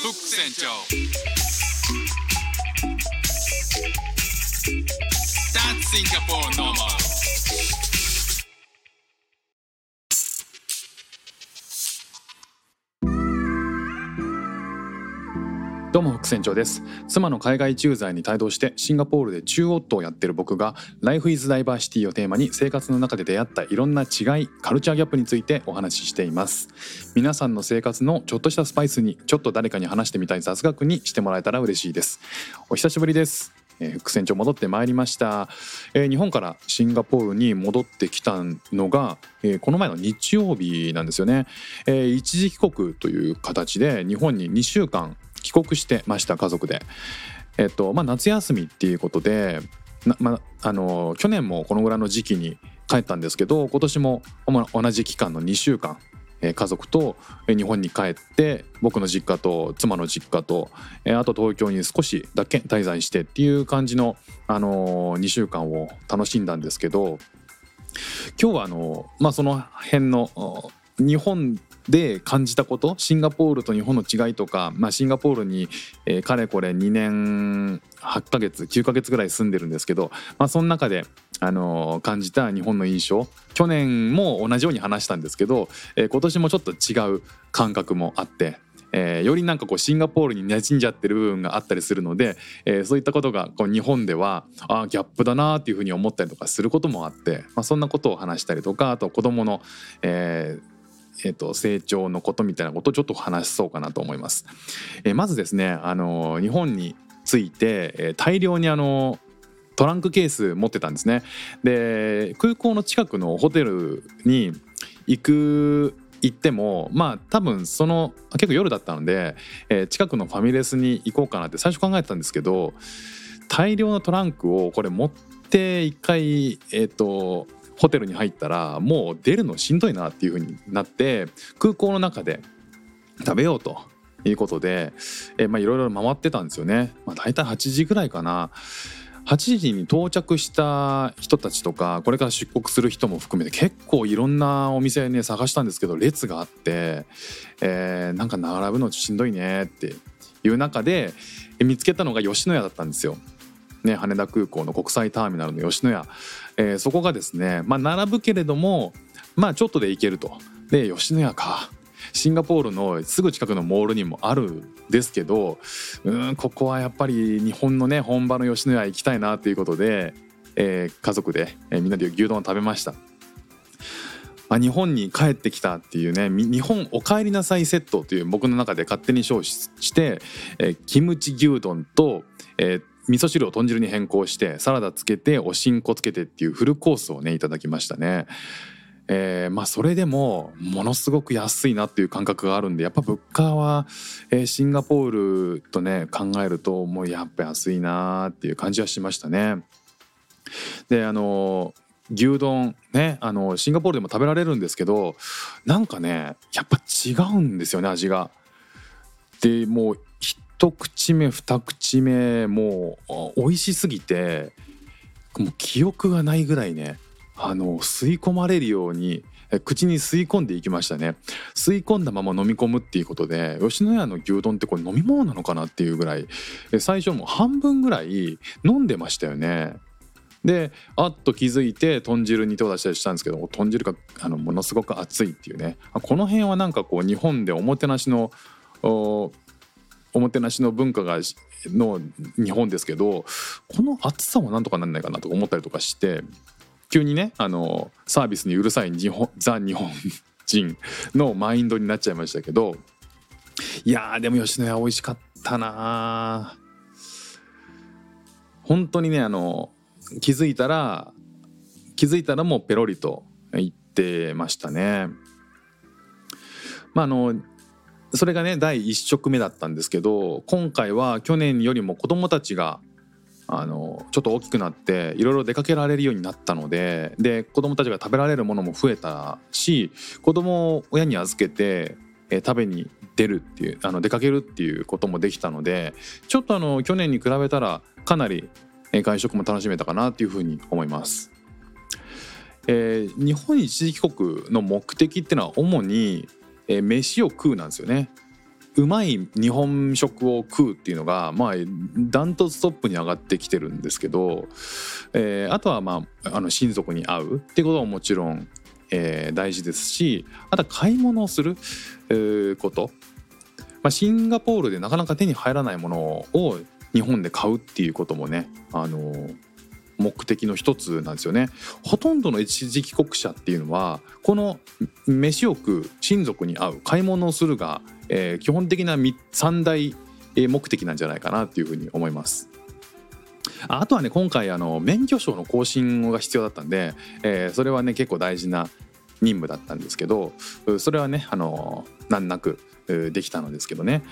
フック船長 That's Singapore normal どうも副船長です。妻の海外駐在に帯同してシンガポールで中夫をやってる僕が Life is Diversity をテーマに生活の中で出会ったいろんな違いカルチャーギャップについてお話ししています。皆さんの生活のちょっとしたスパイスにちょっと誰かに話してみたい雑学にしてもらえたら嬉しいです。お久しぶりです。え副船長戻ってまいりました、えー日本からシンガポールに戻ってきたのが、えーこの前の日曜日なんですよね、え一時帰国という形で日本に2週間帰国してました家族で。えっとまあ夏休みっていうことでまああの去年もこのぐらいの時期に帰ったんですけど今年も同じ期間の2週間家族と日本に帰って僕の実家と妻の実家とあと東京に少しだけ滞在してっていう感じの、あの2週間を楽しんだんですけど今日はあの、まあ、その辺のお日本で感じたことシンガポールと日本の違いとか、まあ、シンガポールに、えーかれこれ2年8ヶ月9ヶ月ぐらい住んでるんですけど、まあ、その中で、あの感じた日本の印象去年も同じように話したんですけど、えー今年もちょっと違う感覚もあって。えーよりなんかこうシンガポールに馴染んじゃってる部分があったりするので、えーそういったことがこう日本ではあーギャップだなっていうふうに思ったりとかすることもあって、まあ、そんなことを話したりとかあと子どもの、えーえーと成長のことみたいなことをちょっと話そうかなと思います。えーまずですね、あの日本について、えー大量にあのトランクケース持ってたんですね。で空港の近くのホテルに行く行ってもまあ多分その結構夜だったので、えー近くのファミレスに行こうかなって最初考えてたんですけど大量のトランクをこれ持って一回えっ、とホテルに入ったらもう出るのしんどいなっていう風になって空港の中で食べようということで、いろいろ回ってたんですよね。まあ、大体8時ぐらいかな。8時に到着した人たちとかこれから出国する人も含めて結構いろんなお店ね探したんですけど列があって、えーなんか並ぶのしんどいねっていう中で見つけたのが吉野家だったんですよ。ね、羽田空港の国際ターミナルの吉野家、えーそこがですね、まあ、並ぶけれどもまあちょっとで行けると。で吉野家かシンガポールのすぐ近くのモールにもあるんですけどうんここはやっぱり日本のね本場の吉野家行きたいなということで、えー家族で、えーみんなで牛丼を食べました。まあ、日本に帰ってきたっていうね日本お帰りなさいセットという僕の中で勝手に称しして、えーキムチ牛丼と、えー味噌汁を豚汁に変更してサラダつけておしんこつけてっていうフルコースをねいただきましたね。えーまあそれでもものすごく安いなっていう感覚があるんでやっぱ物価は、えーシンガポールとね考えるともうやっぱ安いなっていう感じはしましたね。であの牛丼ねあのシンガポールでも食べられるんですけどなんかねやっぱ違うんですよね味が。でもう一口目二口目もう美味しすぎてもう記憶がないぐらいねあの吸い込まれるように口に吸い込んでいきましたね。吸い込んだまま飲み込むっていうことで吉野家の牛丼ってこれ飲み物なのかなっていうぐらい最初もう半分ぐらい飲んでましたよね。であっと気づいて豚汁に手を出したりしたんですけど豚汁があのものすごく熱いっていうね。この辺はなんかこう日本でおもてなしのおもてなしの文化がの日本ですけどこの暑さはなんとかなんないかなとか思ったりとかして急にねあのサービスにうるさい日本ザ日本人のマインドになっちゃいましたけどいやでも吉野家美味しかったな本当にねあの気づいたら気づいたらもうペロリと言ってましたね。まああのそれがね第1食目だったんですけど今回は去年よりも子どもたちがあのちょっと大きくなっていろいろ出かけられるようになったのでで子どもたちが食べられるものも増えたし子どもを親に預けて、え食べに出るっていうあの出かけるっていうこともできたのでちょっとあの去年に比べたらかなり外食も楽しめたかなっていうふうに思います。えー日本一時帰国の目的っていうのは主に、えー飯を食うなんですよね。うまい日本食を食うっていうのがまあダントツトップに上がってきてるんですけど、えーあとはまああの親族に会うってことももちろん、えー大事ですしあとは買い物をする、えーこと、まあ、シンガポールでなかなか手に入らないものを日本で買うっていうこともねあの目的の一つなんですよね。ほとんどの一時帰国者っていうのはこの飯を食う親族に会う買い物をするが、えー基本的なみ三大え目的なんじゃないかなっていうふうに思います。あとはね今回あの免許証の更新が必要だったんで、えーそれはね結構大事な任務だったんですけどそれはねあの難なくできたのですけどね、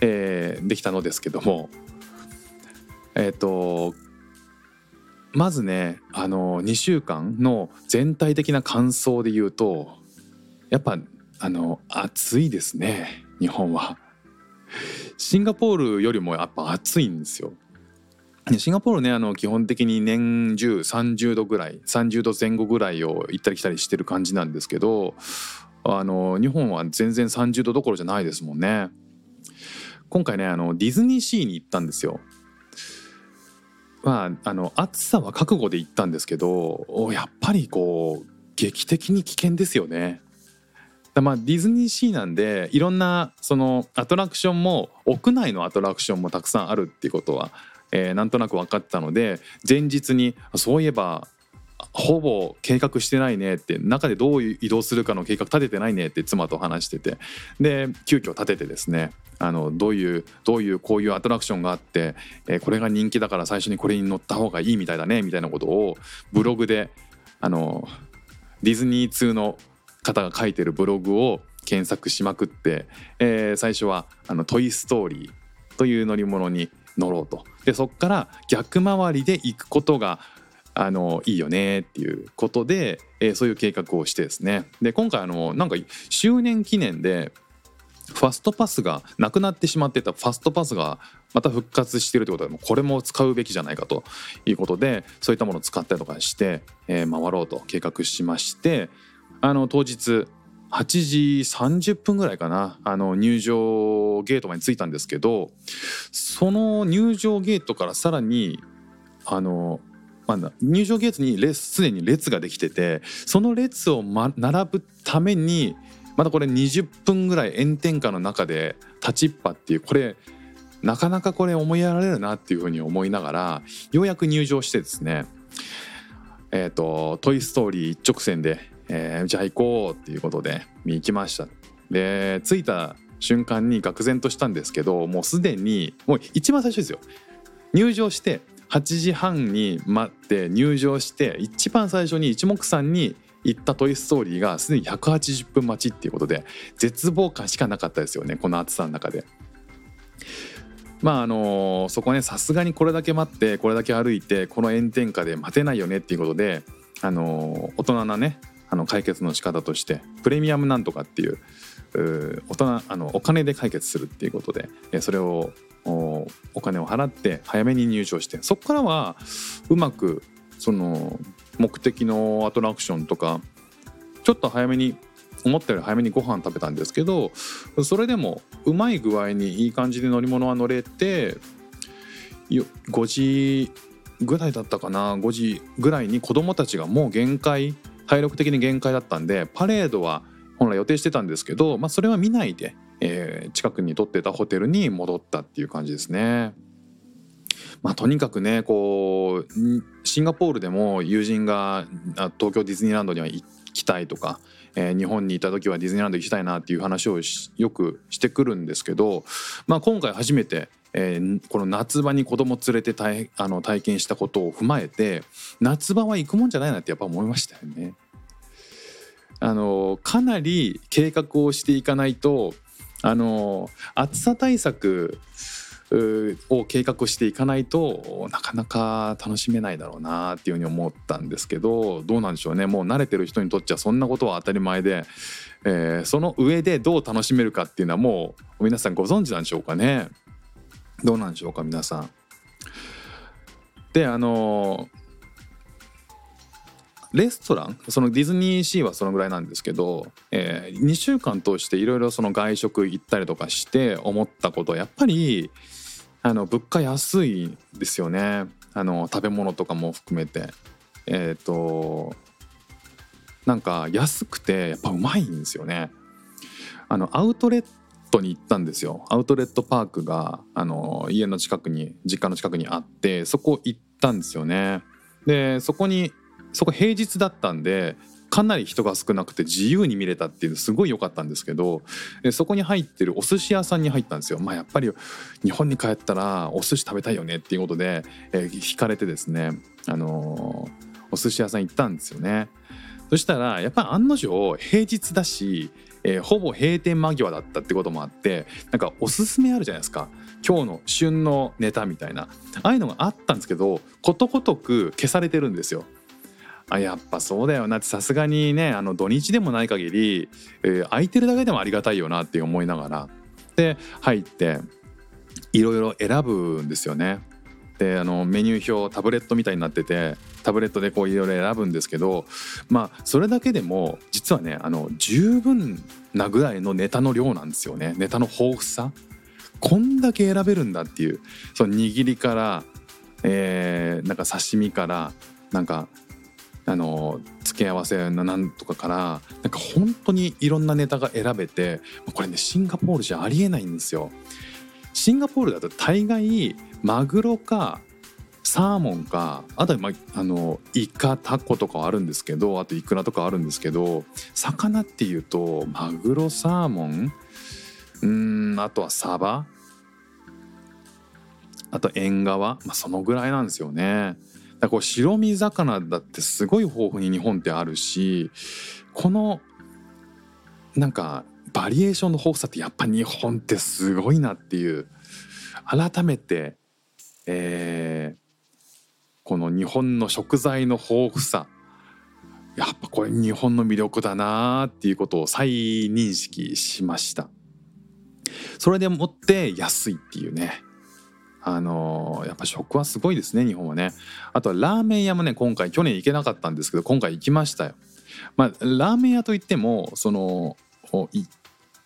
えーできたのですけどもえっ、とまずねあの2週間の全体的な感想で言うとやっぱあの暑いですね日本は。シンガポールよりもやっぱ暑いんですよ。でシンガポールねあの基本的に年中30度ぐらい30度前後ぐらいを行ったり来たりしてる感じなんですけどあの日本は全然30度どころじゃないですもんね。今回ねあのディズニーシーに行ったんですよ。まああの暑さは覚悟で行ったんですけどやっぱりこう劇的に危険ですよね。まあディズニーシーなんでいろんなそのアトラクションも屋内のアトラクションもたくさんあるっていうことは、えーなんとなく分かったので前日にそういえばほぼ計画してないねって中でどう移動するかの計画立ててないねって妻と話してて。で急遽立ててですねあのどういうどういうこういうアトラクションがあって、えこれが人気だから最初にこれに乗った方がいいみたいだねみたいなことをブログであのディズニー通の方が書いてるブログを検索しまくって、え最初はあの「トイ・ストーリー」という乗り物に乗ろうと。でそっから逆回りで行くことがあのいいよねっていうことで、えーそういう計画をしてですね。で今回あのなんか周年記念でファストパスがなくなってしまってたファストパスがまた復活してるってことでもこれも使うべきじゃないかということでそういったものを使ったりとかして、えー回ろうと計画しましてあの当日8時30分ぐらいかなあの入場ゲートまで着いたんですけどその入場ゲートからさらにあの、まあ、入場ゲートに列すでに列ができててその列を、ま、並ぶためにまたこれ20分ぐらい炎天下の中で立ちっぱっていうこれなかなかこれ思いやられるなっていうふうに思いながらようやく入場してですねえっ、と「トイ・ストーリー」一直線で、えーじゃあ行こうっていうことで行きました。で着いた瞬間に愕然としたんですけどもうすでにもう一番最初ですよ。入場して8時半に待って入場して一番最初に一目散に行った「トイ・ストーリー」がすでに180分待ちっていうことで絶望感しかなかったですよねこの暑さの中で。まああのそこねさすがにこれだけ待ってこれだけ歩いてこの炎天下で待てないよねっていうことであの大人なねあの解決の仕方としてプレミアムなんとかっていう大人あのお金で解決するっていうことでそれをお金を払って早めに入場してそこからはうまくその目的のアトラクションとかちょっと早めに思ったより早めにご飯食べたんですけどそれでもうまい具合にいい感じで乗り物は乗れて5時ぐらいだったかな5時ぐらいに子供たちがもう限界体力的に限界だったんでパレードは本来予定してたんですけど、まあ、それは見ないで、えー近くに取ってたホテルに戻ったっていう感じですね。まあ、とにかくねこうシンガポールでも友人が東京ディズニーランドには行きたいとか、えー日本にいた時はディズニーランド行きたいなっていう話をよくしてくるんですけど、まあ、今回初めて、えーこの夏場に子供連れて体あの体験したことを踏まえて夏場は行くもんじゃないなってやっぱ思いましたよね。あのかなり計画をしていかないとあの暑さ対策を計画していかないとなかなか楽しめないだろうなっていうふうに思ったんですけどどうなんでしょうねもう慣れてる人にとっちゃそんなことは当たり前で、えーその上でどう楽しめるかっていうのはもう皆さんご存知なんでしょうかねどうなんでしょうか皆さん。であのレストラン？そのディズニーシーはそのぐらいなんですけど、えー、2週間通していろいろその外食行ったりとかして思ったことやっぱりあの物価安いですよね。あの食べ物とかも含めて。えっ、ー、となんか安くてやっぱうまいんですよね。あのアウトレットに行ったんですよ。アウトレットパークがあの家の近くに実家の近くにあってそこ行ったんですよね。でそこにそこ平日だったんでかなり人が少なくて自由に見れたっていうのすごい良かったんですけどそこに入ってるお寿司屋さんに入ったんですよ。まあ、やっぱり日本に帰ったらお寿司食べたいよねっていうことで、えー、惹かれてですね、あのー、お寿司屋さん行ったんですよね。そしたらやっぱり案の定平日だし、えー、ほぼ閉店間際だったってこともあってなんかおすすめあるじゃないですか今日の旬のネタみたいなああいうのがあったんですけどことごとく消されてるんですよ。あやっぱそうだよなってさすがにねあの土日でもない限り、えー、空いてるだけでもありがたいよなって思いながら。で入っていろいろ選ぶんですよね。であのメニュー表タブレットみたいになっててタブレットでこういろいろ選ぶんですけどまあそれだけでも実はねあの十分なぐらいのネタの量なんですよね。ネタの豊富さ。こんだけ選べるんだっていう。その握りから、えー、なんか刺身からなんかあの付け合わせのなんとかからなんか本当にいろんなネタが選べてこれねシンガポールじゃありえないんですよ。シンガポールだと大概マグロかサーモンかあとは、まああのイカタコとかはあるんですけどあとイクラとかあるんですけど魚っていうとマグロサーモンうんあとはサバあと縁側、まあ、そのぐらいなんですよね。だこう白身魚だってすごい豊富に日本ってあるしこのなんかバリエーションの豊富さってやっぱ日本ってすごいなっていう改めて、えー、この日本の食材の豊富さやっぱこれ日本の魅力だなっていうことを再認識しました。それでもって安いっていうね。あの、やっぱ食はすごいですね日本はね。あとはラーメン屋もね今回去年行けなかったんですけど今回行きましたよ。まあラーメン屋といってもその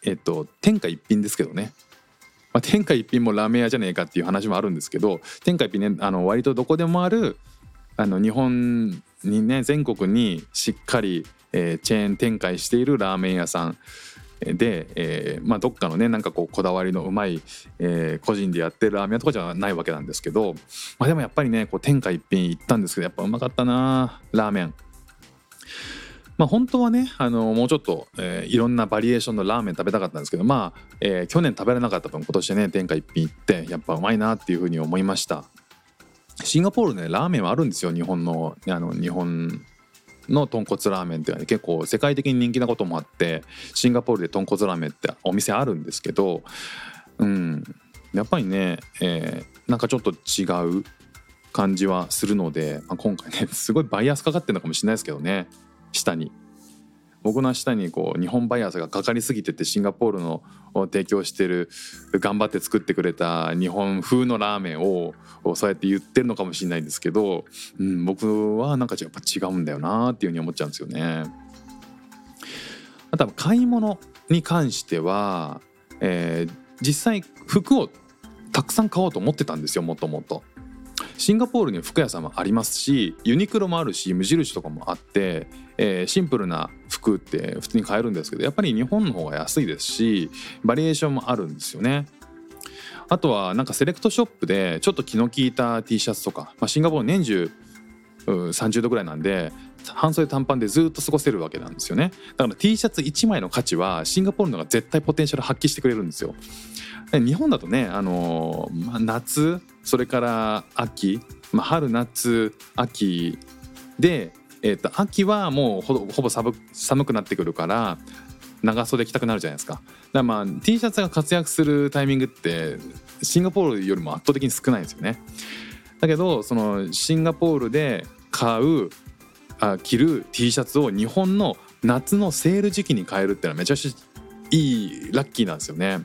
えっと天下一品ですけどね。まあ、天下一品もラーメン屋じゃねえかっていう話もあるんですけど天下一品ねあの割とどこでもあるあの日本にね全国にしっかり、えー、チェーン展開しているラーメン屋さん。で、えーまあ、どっかのねなんかこうこだわりのうまい、えー、個人でやってるラーメン屋とかじゃないわけなんですけど、まあ、でもやっぱりねこう天下一品行ったんですけどやっぱうまかったなラーメン。まあ、本当はねあのもうちょっと、えー、いろんなバリエーションのラーメン食べたかったんですけどまあ、えー、去年食べれなかった分今年ね天下一品行ってやっぱうまいなっていうふうに思いましたシンガポールねラーメンはあるんですよ日本のあの日本の豚骨ラーメンってね結構世界的に人気なこともあってシンガポールで豚骨ラーメンってお店あるんですけどうんやっぱりね、えー、なんかちょっと違う感じはするので、まあ、今回ねすごいバイアスかかってるのかもしれないですけどね下に。僕の下にこう日本バイアスがかかりすぎててシンガポールの提供してる頑張って作ってくれた日本風のラーメンをそうやって言ってるのかもしれないんですけど、うん、僕はなんかやっぱ違うんだよなっていうふうに思っちゃうんですよね。あとは買い物に関しては、えー、実際服をたくさん買おうと思ってたんですよもともと。シンガポールに服屋さんもありますしユニクロもあるし無印とかもあって、えー、シンプルな服って普通に買えるんですけどやっぱり日本の方が安いですしバリエーションもあるんですよね。あとはなんかセレクトショップでちょっと気の利いた T シャツとか、まあ、シンガポール年中30度ぐらいなんで半袖短パンでずっと過ごせるわけなんですよね。だから T シャツ1枚の価値はシンガポールのが絶対ポテンシャル発揮してくれるんですよ。日本だとね、あのー、まあ、夏それから秋、まあ、春夏秋で、えー、と秋はもうほぼほぼ寒寒くなってくるから長袖着たくなるじゃないですか。だからまあ T シャツが活躍するタイミングってシンガポールよりも圧倒的に少ないんですよね。だけどそのシンガポールで買うあ着る T シャツを日本の夏のセール時期に買えるっていうのはめちゃくちゃいいラッキーなんですよね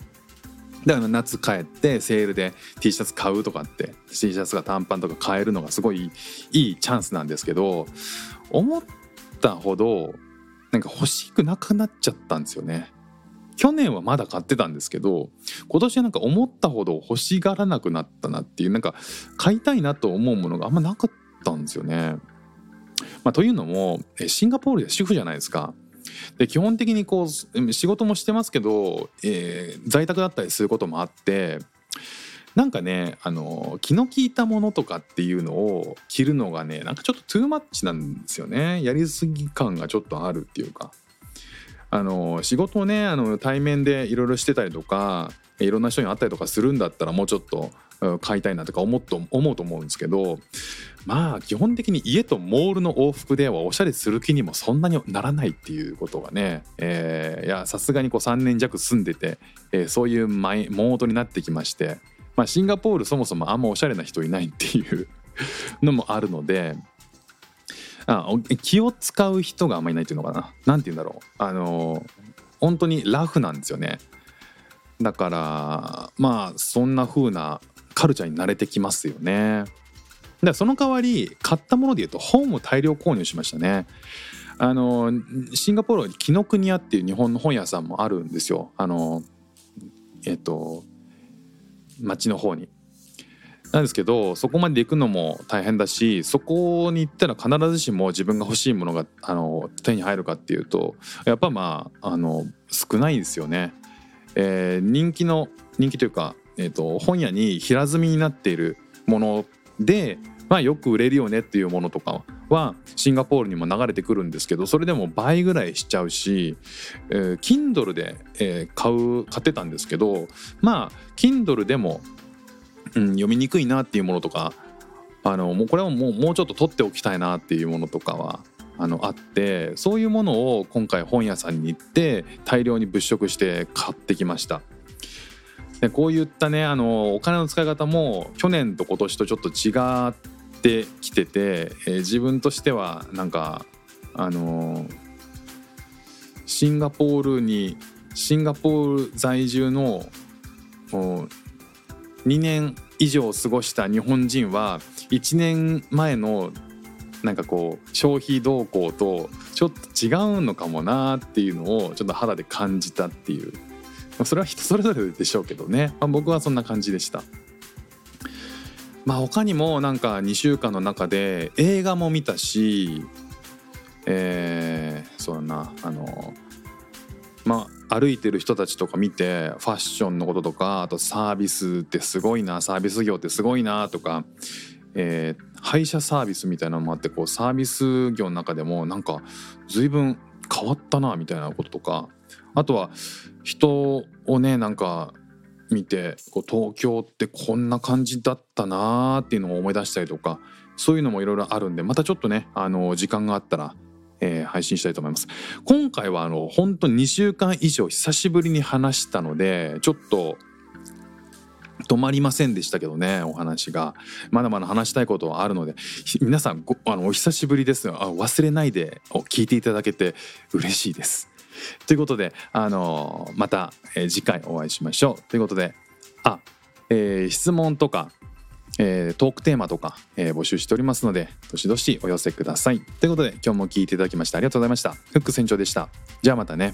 だから夏帰ってセールで T シャツ買うとかって T シャツが短パンとか買えるのがすごいいいチャンスなんですけど思ったほどなんか欲しくなくなっちゃったんですよね。去年はまだ買ってたんですけど今年はなんか思ったほど欲しがらなくなったなっていうなんか買いたいなと思うものがあんまなかったんですよね。まあ、というのもシンガポールで主婦じゃないですか。で基本的にこう仕事もしてますけど、えー、在宅だったりすることもあってなんかねあの気の利いたものとかっていうのを着るのがねなんかちょっとトゥーマッチなんですよねやりすぎ感がちょっとあるっていうかあの仕事をねあの対面でいろいろしてたりとかいろんな人に会ったりとかするんだったらもうちょっと買いたいなとか思っと思うと思うんですけどまあ基本的に家とモールの往復ではおしゃれする気にもそんなにならないっていうことがね、えー、いやさすがにこう3年弱住んでて、えー、そういうモードになってきましてまあ、シンガポールそもそもあんまおしゃれな人いないっていうのもあるのであ気を使う人があんまりいないっていうのかな。何て言うんだろう。あの本当にラフなんですよね。だからまあそんな風なカルチャーに慣れてきますよね。でその代わり買ったもので言うと本を大量購入しましたね。あのシンガポールは紀ノ国屋っていう日本の本屋さんもあるんですよ。あのえっと町の方に。なんですけどそこまで行くのも大変だしそこに行ったら必ずしも自分が欲しいものがあの手に入るかっていうとやっぱまああの少ないですよね。えー、人気の人気というか、えーと、本屋に平積みになっているもので、まあ、よく売れるよねっていうものとかはシンガポールにも流れてくるんですけどそれでも倍ぐらいしちゃうし、えー、Kindle で、えー、買う買ってたんですけどまあ Kindle でも、うん、読みにくいなっていうものとかあのもうこれはもうもうちょっと取っておきたいなっていうものとかはあのあってそういうものを今回本屋さんに行って大量に物色して買ってきました。でこういったねあのお金の使い方も去年と今年とちょっと違ってきてて、えー、自分としてはなんかあのシンガポールにシンガポール在住の2年以上過ごした日本人は1年前のなんかこう消費動向とちょっと違うのかもなっていうのをちょっと肌で感じたっていうそれは人それぞれでしょうけどね、まあ、僕はそんな感じでした。まあ他にもなんか2週間の中で映画も見たしえー、そうだなあのまあ歩いてる人たちとか見てファッションのこととかあとサービスってすごいなサービス業ってすごいなとか、えー、配車サービスみたいなのもあってこうサービス業の中でもなんか随分変わったなみたいなこととかあとは人をねなんか見てこう東京ってこんな感じだったなーっていうのを思い出したりとかそういうのもいろいろあるんでまたちょっとねあの時間があったら、えー、配信したいと思います。今回はあの本当2週間以上久しぶりに話したのでちょっと止まりませんでしたけどねお話が。まだまだ話したいことはあるので。皆さんあのお久しぶりですあ忘れないで聞いていただけて嬉しいです。ということで、あの、また、えー、次回お会いしましょう。ということで、あ、えー、質問とか、えー、トークテーマとか、えー、募集しておりますので、どしどしお寄せください。ということで、今日も聴いていただきましてありがとうございました。フック船長でした。じゃあまたね。